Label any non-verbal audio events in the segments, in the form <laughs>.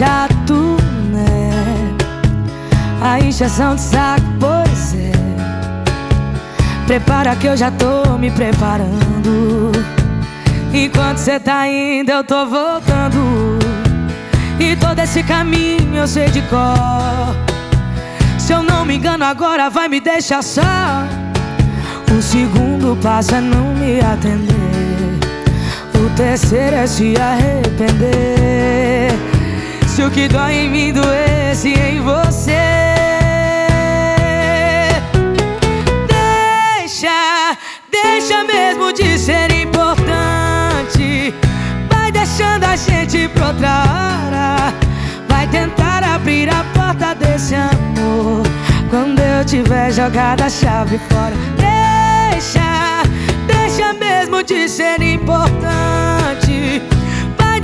chato, né? A encheção de saco, pois é. Prepara que eu já tô me preparando. Enquanto cê tá indo, eu tô voltando. E todo esse caminho eu sei de cor. Se eu não me engano, agora vai me deixar só. O segundo passo é não me atender. O terceiro é se arrepender. Se o que dói em mim doesse em você. Deixa, deixa mesmo de ser importante. Vai deixando a gente pra outra hora. Vai tentar abrir a porta desse amor. Quando eu tiver jogado a chave fora. Deixa, deixa mesmo de ser importante.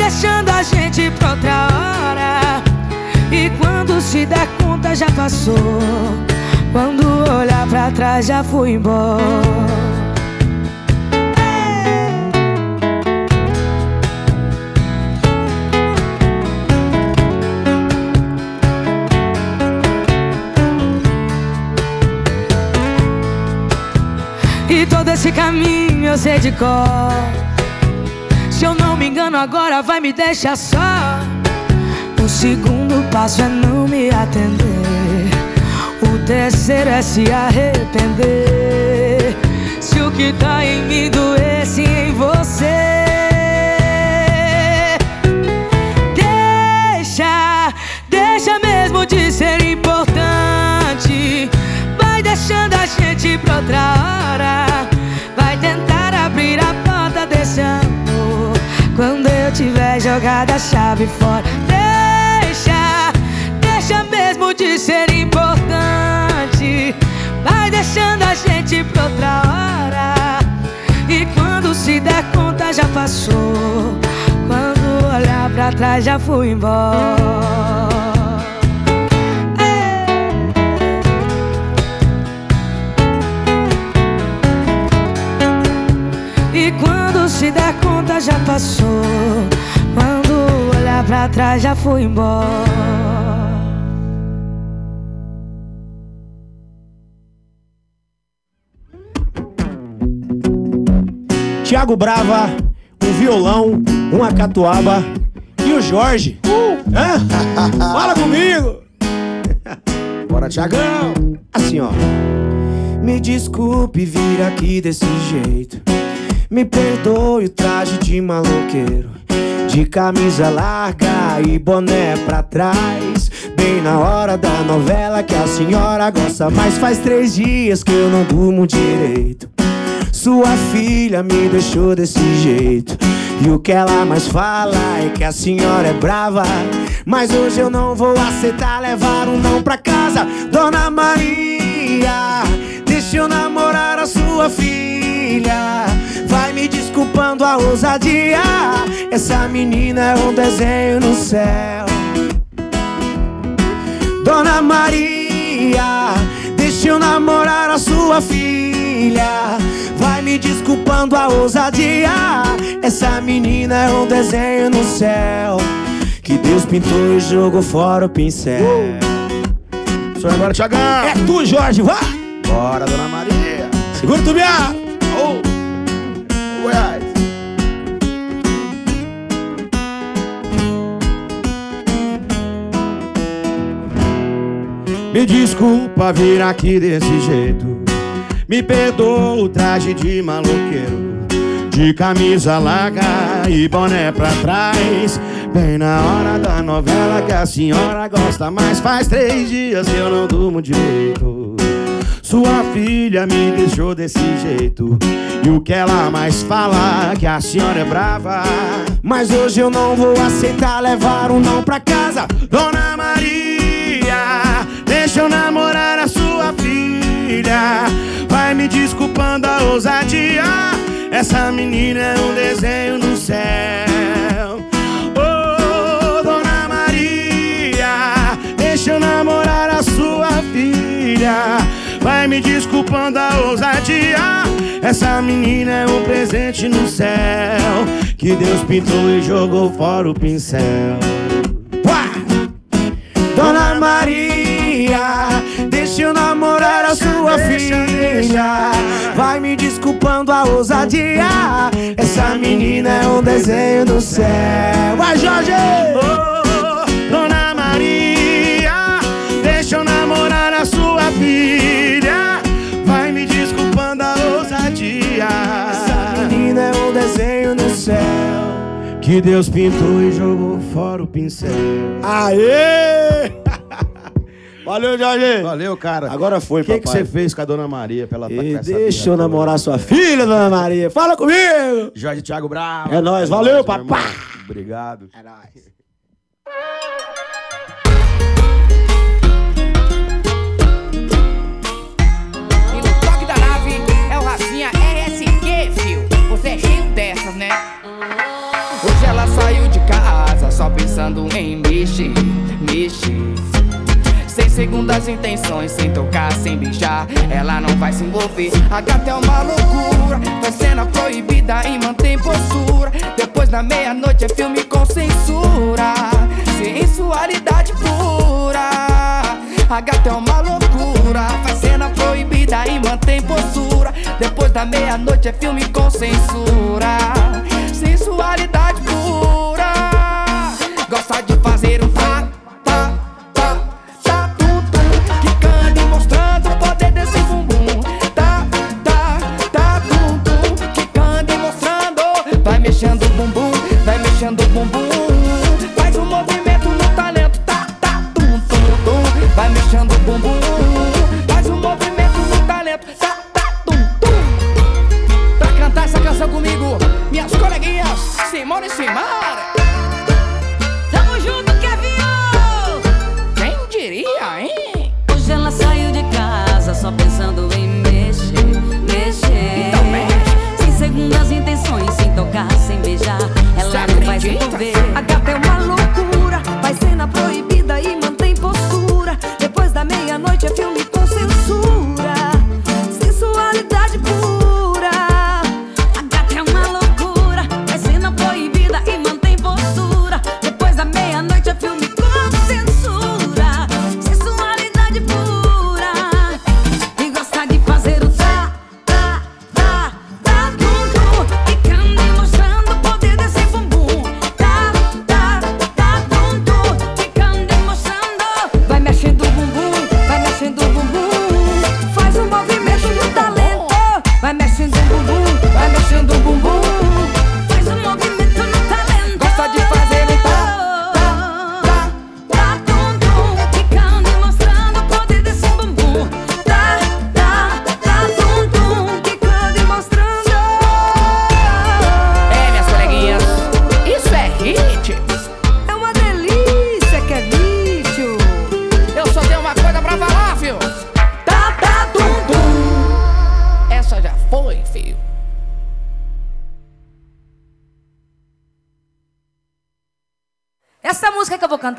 Deixando a gente pra outra hora. E quando se der conta já passou. Quando olhar pra trás já fui embora. E todo esse caminho eu sei de cor. Se eu não engano, agora vai me deixar só. O segundo passo é não me atender. O terceiro é se arrepender. Se o que tá em mim doesse tiver jogado a chave fora. Deixa, deixa mesmo de ser importante. Vai deixando a gente pra outra hora. E quando se der conta já passou. Quando olhar pra trás já fui embora. E quando se der conta já passou. Olhar pra trás já fui embora. Tiago Brava, um violão, uma catuaba e o Jorge. Hã? Fala comigo! <laughs> Bora, Tiagão! Assim, ó. Me desculpe vir aqui desse jeito. Me perdoe o traje de maloqueiro. De camisa larga e boné pra trás. Bem na hora da novela que a senhora gosta. Mas faz três dias que eu não durmo direito. Sua filha me deixou desse jeito. E o que ela mais fala é que a senhora é brava. Mas hoje eu não vou aceitar levar um não pra casa. Dona Maria, deixa eu namorar a sua filha. Desculpando a ousadia. Essa menina é um desenho no céu. Dona Maria, deixa eu namorar a sua filha. Vai me desculpando a ousadia. Essa menina é um desenho no céu. Que Deus pintou e jogou fora o pincel. Sou agora, Tiagão. É tu, Jorge, vá! Bora, Dona Maria. Segura o tubiá! Me desculpa vir aqui desse jeito. Me perdoa o traje de maloqueiro. De camisa larga e boné pra trás. Bem na hora da novela que a senhora gosta. Mas faz três dias que eu não durmo direito. Sua filha me deixou desse jeito. E o que ela mais fala que a senhora é brava. Mas hoje eu não vou aceitar levar um não pra casa. Dona Maria, deixa eu namorar a sua filha. Vai me desculpando a ousadia. Essa menina é um desenho no céu. Ô, Dona Maria, deixa eu namorar a sua filha. Vai me desculpando a ousadia Essa menina é um presente no céu Que Deus pintou e jogou fora o pincel Uá! Dona Maria Deixa eu namorar a sua deixa, filha deixa. Vai me desculpando a ousadia Essa menina é um desenho no céu Vai Jorge! Que Deus pintou e jogou fora o pincel. Aê! <laughs> Valeu, Jorge. Valeu, cara. Agora foi, O que, que papai. você fez com a Dona Maria pra ela tá com E essa deixa eu namorar sua filha, Dona Maria. Fala comigo! Jorge Thiago Bravo. É nóis, valeu, papai. Obrigado. É nóis. Só pensando em mexer, mexer. Sem segundas intenções, sem tocar, sem beijar, ela não vai se envolver. A gata é uma loucura, faz cena proibida e mantém postura. Depois da meia-noite é filme com censura, sensualidade pura. A gata é uma loucura, faz cena proibida e mantém postura. Depois da meia-noite é filme com censura, sensualidade pura. Gosta de fazer um tá, tá, tá, tá, tum, tum, quicando e mostrando o poder desse bumbum. Tá, tá, tá, tum, tum, quicando e mostrando. Vai mexendo o bumbum, vai mexendo o bumbum. Faz um movimento no talento, tá, tá, tum, tum. Vai mexendo o bumbum, faz um movimento no talento, tá, tá, tum, tum. Pra cantar essa canção comigo, minhas coleguinhas, Simone e Simara. Cê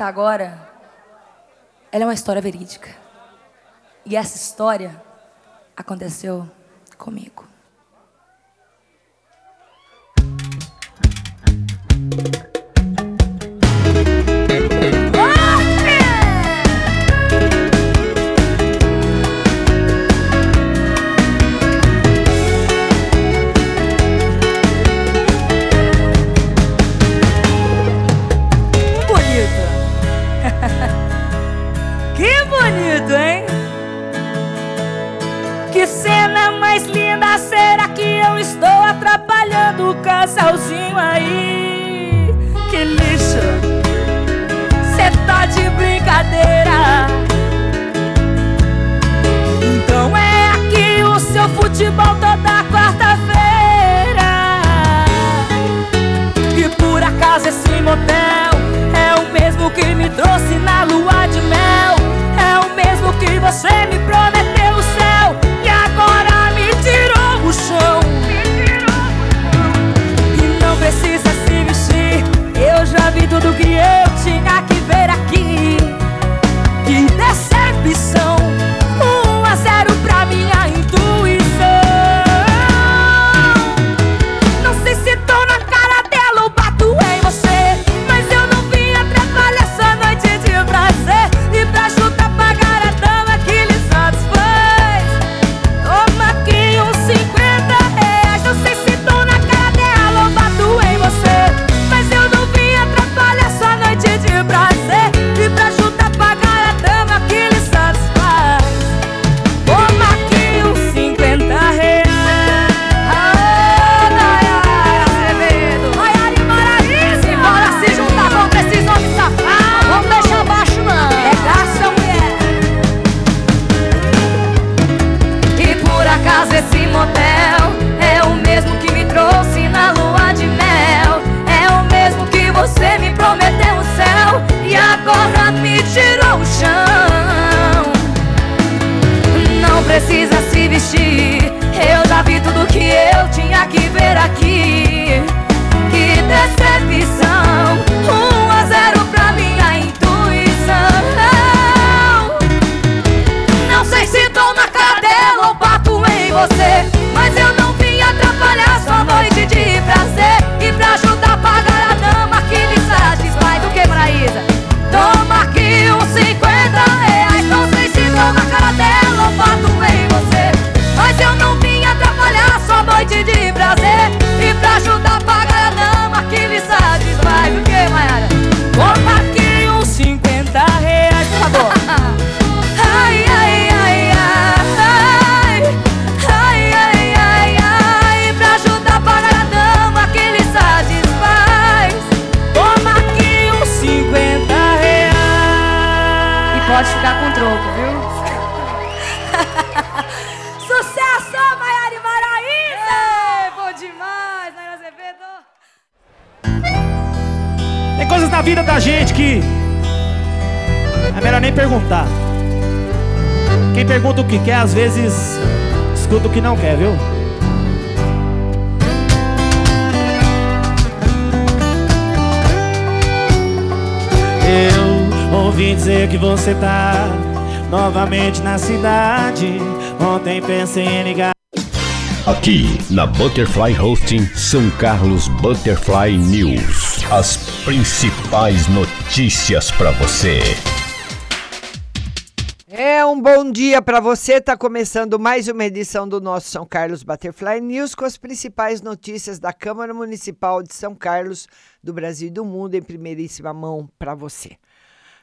agora, ela é uma história verídica. E essa história aconteceu comigo. Vestir, eu já vi tudo que eu quer, às vezes escuta o que não quer, viu? Eu ouvi dizer que você tá novamente na cidade. Ontem pensei em ligar. Aqui na Butterfly Hosting São Carlos Butterfly News. As principais notícias para você. Um bom dia para você. Tá começando mais uma edição do nosso São Carlos Butterfly News com as principais notícias da Câmara Municipal de São Carlos, do Brasil e do mundo em primeiríssima mão para você.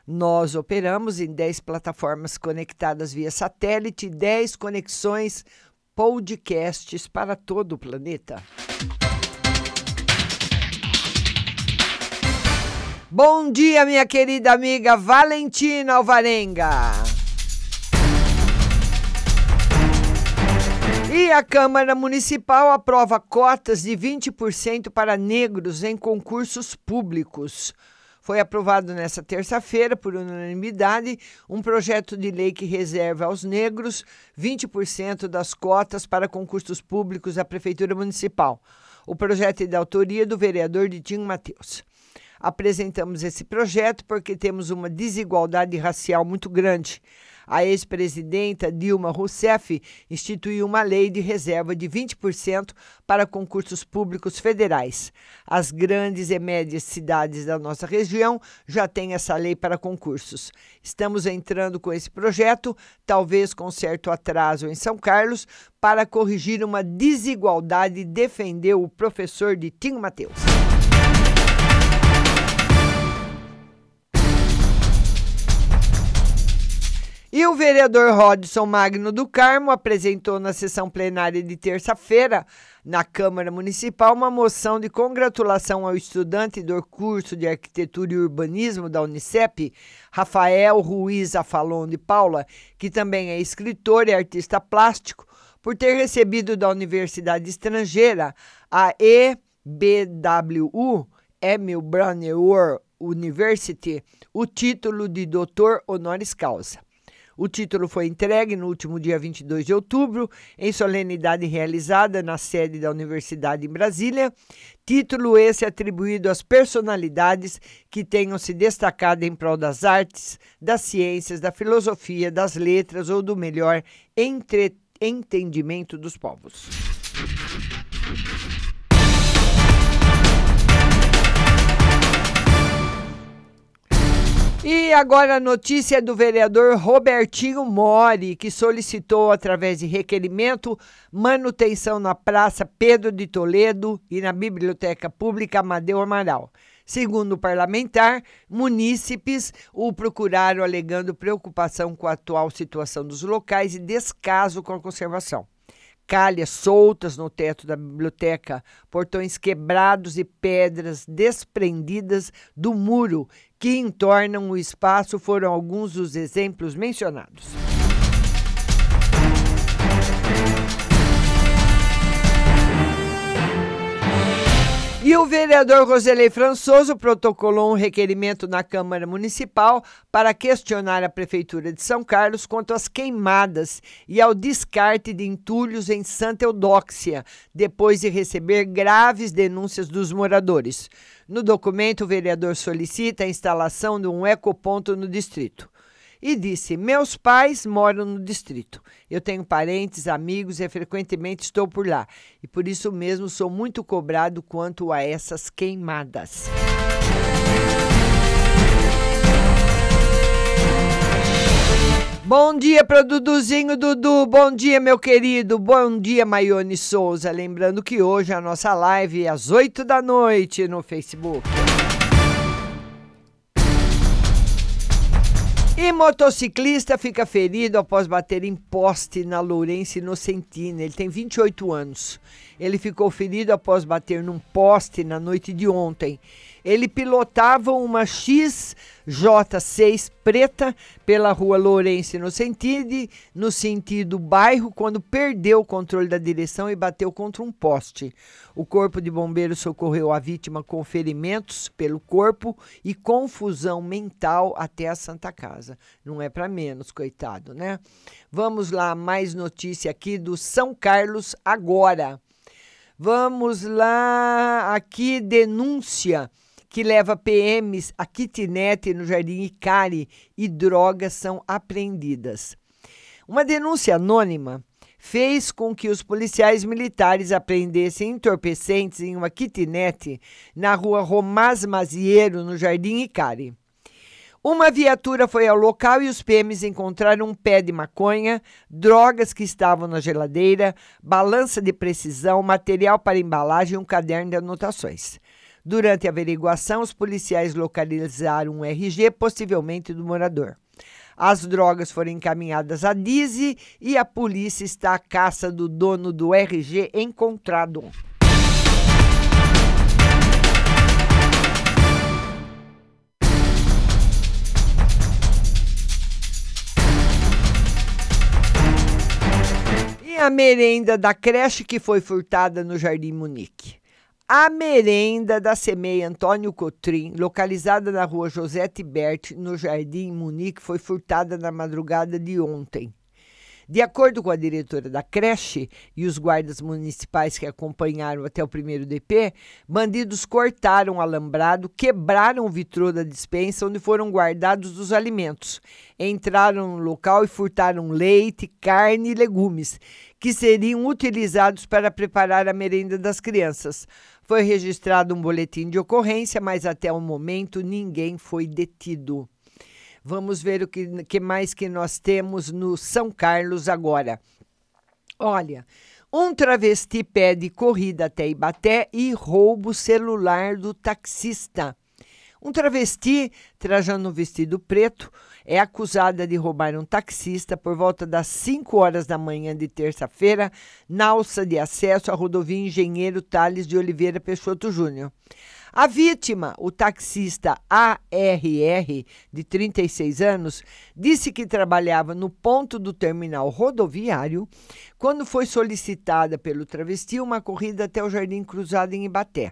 Nós operamos em 10 plataformas conectadas via satélite, 10 conexões podcasts para todo o planeta. Bom dia, minha querida amiga Valentina Alvarenga. E a Câmara Municipal aprova cotas de 20% para negros em concursos públicos. Foi aprovado nesta terça-feira, por unanimidade, um projeto de lei que reserva aos negros 20% das cotas para concursos públicos da Prefeitura Municipal. O projeto é da autoria do vereador Ditinho Mateus. Apresentamos esse projeto porque temos uma desigualdade racial muito grande. A ex-presidenta Dilma Rousseff instituiu uma lei de reserva de 20% para concursos públicos federais. As grandes e médias cidades da nossa região já têm essa lei para concursos. Estamos entrando com esse projeto, talvez com certo atraso em São Carlos, para corrigir uma desigualdade defender o professor de Tim Mateus. E o vereador Rodson Magno do Carmo apresentou na sessão plenária de terça-feira, na Câmara Municipal, uma moção de congratulação ao estudante do curso de Arquitetura e Urbanismo da Unicep, Rafael Ruiz Afalon de Paula, que também é escritor e artista plástico, por ter recebido da Universidade Estrangeira, a EBWU, Emil Brunner University, o título de doutor honoris causa. O título foi entregue no último dia 22 de outubro, em solenidade realizada na sede da Universidade em Brasília. Título esse atribuído às personalidades que tenham se destacado em prol das artes, das ciências, da filosofia, das letras ou do melhor entre entendimento dos povos. E agora a notícia do vereador Robertinho Mori, que solicitou, através de requerimento, manutenção na Praça Pedro de Toledo e na Biblioteca Pública Amadeu Amaral. Segundo o parlamentar, munícipes o procuraram alegando preocupação com a atual situação dos locais e descaso com a conservação calhas soltas no teto da biblioteca, portões quebrados e pedras desprendidas do muro que entornam o espaço foram alguns dos exemplos mencionados. O vereador Roselei Françoso protocolou um requerimento na Câmara Municipal para questionar a Prefeitura de São Carlos quanto às queimadas e ao descarte de entulhos em Santa Eudóxia, depois de receber graves denúncias dos moradores. No documento, o vereador solicita a instalação de um ecoponto no distrito e disse: Meus pais moram no distrito. Eu tenho parentes, amigos e frequentemente estou por lá. E por isso mesmo sou muito cobrado quanto a essas queimadas. Bom dia para Duduzinho Dudu, bom dia meu querido, bom dia Maione Souza. Lembrando que hoje a nossa live é às 8 da noite no Facebook. E motociclista fica ferido após bater em poste na Lourenço Inocentina. Ele tem 28 anos. Ele ficou ferido após bater num poste na noite de ontem. Ele pilotava uma XJ6 preta pela rua Lourenço Inocentini, no sentido bairro, quando perdeu o controle da direção e bateu contra um poste. O corpo de bombeiros socorreu a vítima com ferimentos pelo corpo e confusão mental até a Santa Casa. Não é para menos, coitado, né? Vamos lá, mais notícia aqui do São Carlos agora. Vamos lá, aqui denúncia que leva PMs a kitnet no Jardim Icari e drogas são apreendidas. Uma denúncia anônima fez com que os policiais militares apreendessem entorpecentes em uma kitnet na rua Romaz Maziero, no Jardim Icari. Uma viatura foi ao local e os PMs encontraram um pé de maconha, drogas que estavam na geladeira, balança de precisão, material para embalagem e um caderno de anotações. Durante a averiguação, os policiais localizaram um RG, possivelmente do morador. As drogas foram encaminhadas à DIZI e a polícia está à caça do dono do RG encontrado. E a merenda da creche que foi furtada no Jardim Munique. A merenda da Semeia Antônio Cotrim, localizada na rua José Tiberti, no Jardim Munique, foi furtada na madrugada de ontem. De acordo com a diretora da creche e os guardas municipais que acompanharam até o primeiro DP, bandidos cortaram o alambrado, quebraram o vitrô da dispensa onde foram guardados os alimentos. Entraram no local e furtaram leite, carne e legumes, que seriam utilizados para preparar a merenda das crianças. Foi registrado um boletim de ocorrência, mas até o momento ninguém foi detido. Vamos ver o que, que mais que nós temos no São Carlos agora. Olha, um travesti pede corrida até Ibaté e rouba o celular do taxista. Um travesti, trajando um vestido preto, é acusada de roubar um taxista por volta das 5 horas da manhã de terça-feira, na alça de acesso à rodovia Engenheiro Tales de Oliveira Peixoto Júnior. A vítima, o taxista ARR, de 36 anos, disse que trabalhava no ponto do terminal rodoviário quando foi solicitada pelo travesti uma corrida até o Jardim Cruzado em Ibaté.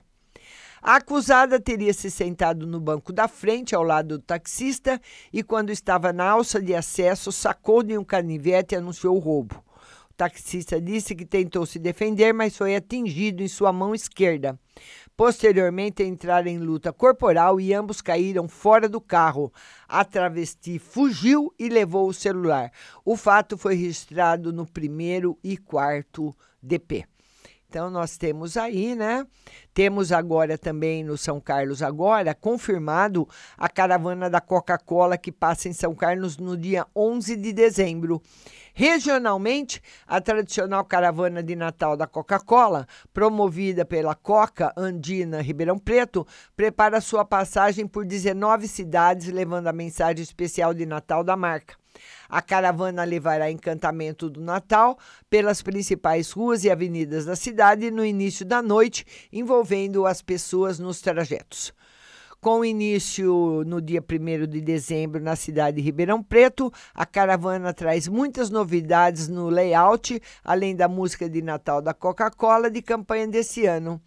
A acusada teria se sentado no banco da frente, ao lado do taxista, e quando estava na alça de acesso, sacou de um canivete e anunciou o roubo. O taxista disse que tentou se defender, mas foi atingido em sua mão esquerda. Posteriormente, entraram em luta corporal e ambos caíram fora do carro. A travesti fugiu e levou o celular. O fato foi registrado no primeiro e quarto DP. Então, nós temos aí, né? Temos agora também no São Carlos, agora, confirmado a caravana da Coca-Cola que passa em São Carlos no dia 11 de dezembro. Regionalmente, a tradicional caravana de Natal da Coca-Cola, promovida pela Coca Andina Ribeirão Preto, prepara sua passagem por 19 cidades, levando a mensagem especial de Natal da marca. A caravana levará encantamento do Natal pelas principais ruas e avenidas da cidade no início da noite, envolvendo as pessoas nos trajetos. Com início no dia 1 de dezembro na cidade de Ribeirão Preto, a caravana traz muitas novidades no layout, além da música de Natal da Coca-Cola de campanha desse ano.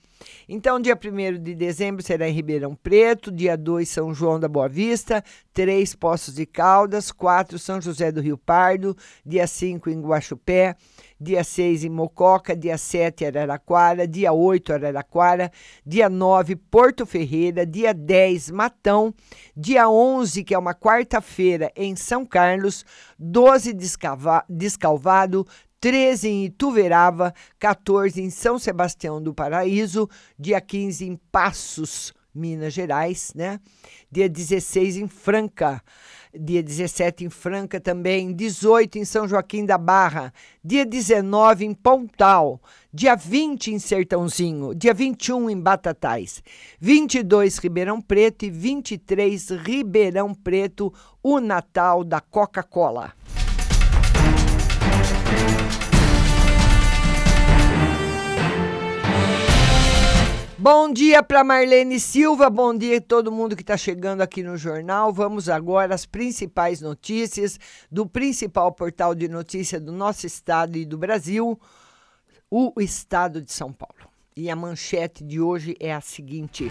Então, dia 1 de dezembro será em Ribeirão Preto, dia 2 São João da Boa Vista, 3 Poços de Caldas, 4 São José do Rio Pardo, dia 5 em Guaxupé, dia 6 em Mococa, dia 7 Araraquara, dia 8 Araraquara, dia 9 Porto Ferreira, dia 10 Matão, dia 11, que é uma quarta-feira, em São Carlos, 12 Descalvado, 13 em Ituverava, 14 em São Sebastião do Paraíso, dia 15 em Passos, Minas Gerais, né? Dia 16 em Franca, dia 17 em Franca também, 18 em São Joaquim da Barra, dia 19 em Pontal, dia 20 em Sertãozinho, dia 21 em Batatais, 22 Ribeirão Preto e 23 Ribeirão Preto, o Natal da Coca-Cola. Bom dia para Marlene Silva, bom dia a todo mundo que está chegando aqui no jornal. Vamos agora às principais notícias do principal portal de notícia do nosso estado e do Brasil, o Estado de São Paulo. E a manchete de hoje é a seguinte: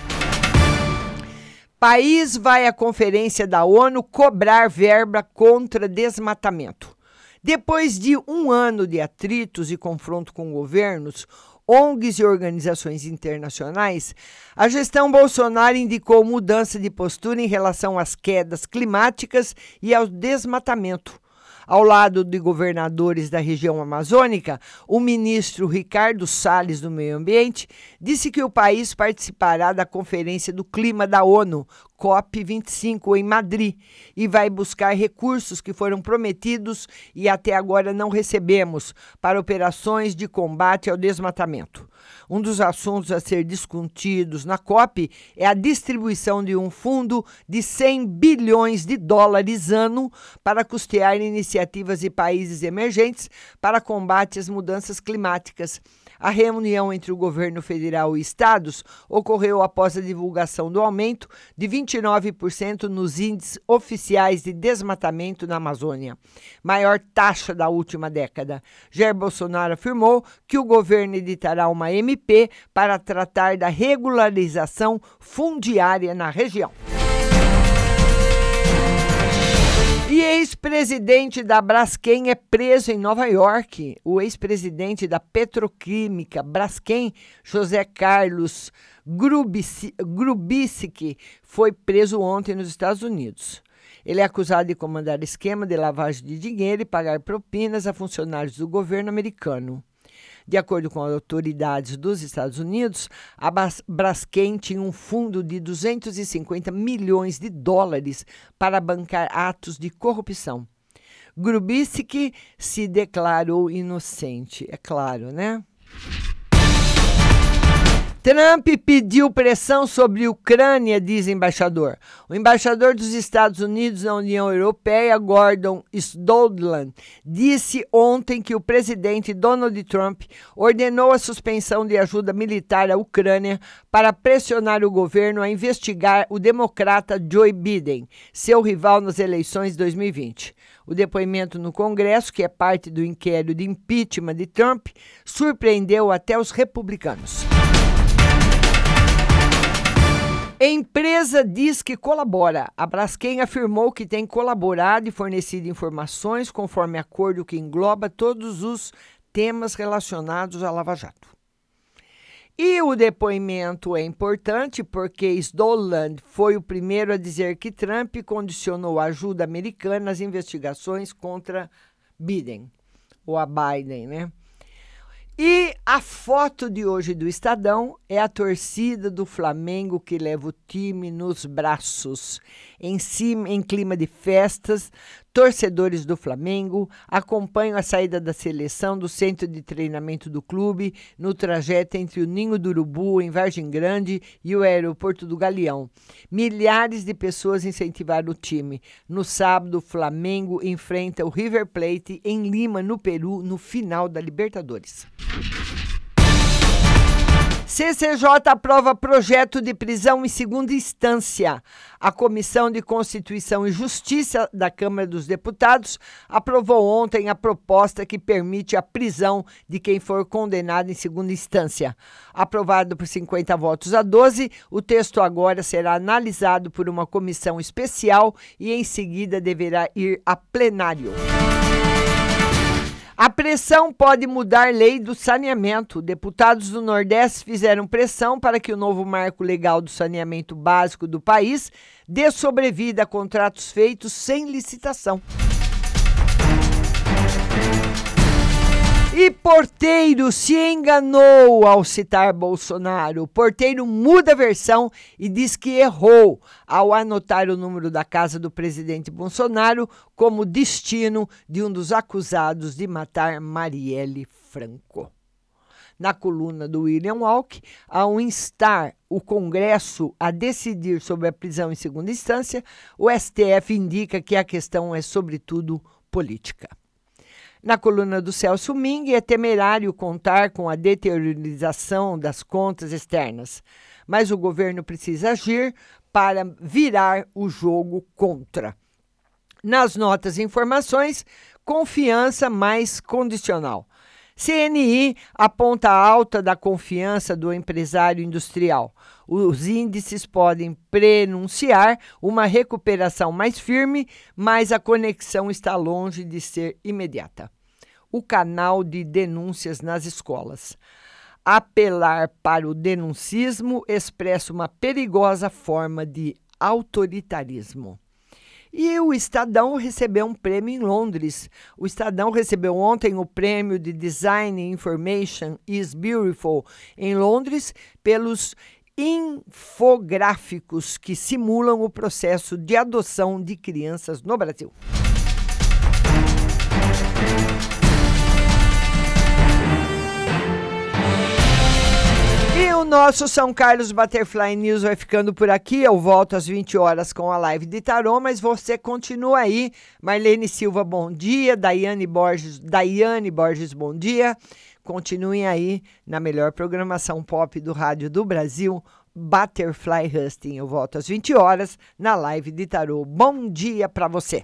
País vai à conferência da ONU cobrar verba contra desmatamento. Depois de um ano de atritos e confronto com governos, ONGs e organizações internacionais, a gestão Bolsonaro indicou mudança de postura em relação às quedas climáticas e ao desmatamento. Ao lado de governadores da região amazônica, o ministro Ricardo Salles do Meio Ambiente disse que o país participará da Conferência do Clima da ONU, COP25, em Madrid, e vai buscar recursos que foram prometidos e até agora não recebemos para operações de combate ao desmatamento. Um dos assuntos a ser discutidos na COP é a distribuição de um fundo de 100 bilhões de dólares ano para custear iniciativas de países emergentes para combate às mudanças climáticas. A reunião entre o governo federal e estados ocorreu após a divulgação do aumento de 29% nos índices oficiais de desmatamento na Amazônia, maior taxa da última década. Jair Bolsonaro afirmou que o governo editará uma MP para tratar da regularização fundiária na região. E ex-presidente da Braskem é preso em Nova York. O ex-presidente da petroquímica Braskem, José Carlos Grubisic, foi preso ontem nos Estados Unidos. Ele é acusado de comandar esquema de lavagem de dinheiro e pagar propinas a funcionários do governo americano. De acordo com autoridades dos Estados Unidos, a Braskem tinha um fundo de 250 milhões de dólares para bancar atos de corrupção. Grubisic se declarou inocente, é claro, né? Trump pediu pressão sobre a Ucrânia, diz embaixador. O embaixador dos Estados Unidos na União Europeia, Gordon Sondland, disse ontem que o presidente Donald Trump ordenou a suspensão de ajuda militar à Ucrânia para pressionar o governo a investigar o democrata Joe Biden, seu rival nas eleições de 2020. O depoimento no Congresso, que é parte do inquérito de impeachment de Trump, surpreendeu até os republicanos. Empresa diz que colabora. A Braskem afirmou que tem colaborado e fornecido informações conforme acordo que engloba todos os temas relacionados à Lava Jato. E o depoimento é importante porque Stoland foi o primeiro a dizer que Trump condicionou a ajuda americana às investigações contra Biden, ou a Biden, né? E a foto de hoje do Estadão é a torcida do Flamengo que leva o time nos braços. Em cima, em clima de festas, torcedores do Flamengo acompanham a saída da seleção do centro de treinamento do clube no trajeto entre o Ninho do Urubu, em Vargem Grande, e o aeroporto do Galeão. Milhares de pessoas incentivaram o time. No sábado, o Flamengo enfrenta o River Plate em Lima, no Peru, no final da Libertadores. CCJ aprova projeto de prisão em segunda instância. A Comissão de Constituição e Justiça da Câmara dos Deputados aprovou ontem a proposta que permite a prisão de quem for condenado em segunda instância. Aprovado por 50 votos a 12, o texto agora será analisado por uma comissão especial e em seguida deverá ir a plenário. A pressão pode mudar lei do saneamento. Deputados do Nordeste fizeram pressão para que o novo marco legal do saneamento básico do país dê sobrevida a contratos feitos sem licitação. E Porteiro se enganou ao citar Bolsonaro. Porteiro muda a versão e diz que errou ao anotar o número da casa do presidente Bolsonaro como destino de um dos acusados de matar Marielle Franco. Na coluna do William Walk, ao instar o Congresso a decidir sobre a prisão em segunda instância, o STF indica que a questão é, sobretudo, política. Na coluna do Celso Ming, é temerário contar com a deteriorização das contas externas, mas o governo precisa agir para virar o jogo contra. Nas notas e informações, confiança mais condicional. CNI aponta a alta da confiança do empresário industrial. Os índices podem prenunciar uma recuperação mais firme, mas a conexão está longe de ser imediata o canal de denúncias nas escolas. Apelar para o denuncismo expressa uma perigosa forma de autoritarismo. E o Estadão recebeu um prêmio em Londres. O Estadão recebeu ontem o prêmio de Design Information is Beautiful em Londres pelos infográficos que simulam o processo de adoção de crianças no Brasil. O nosso São Carlos Butterfly News vai ficando por aqui. Eu volto às 20 horas com a live de tarô, mas você continua aí. Marlene Silva, bom dia. Daiane Borges, Daiane Borges, bom dia. Continuem aí na melhor programação pop do rádio do Brasil, Butterfly Husting. Eu volto às 20 horas na live de tarô. Bom dia para você.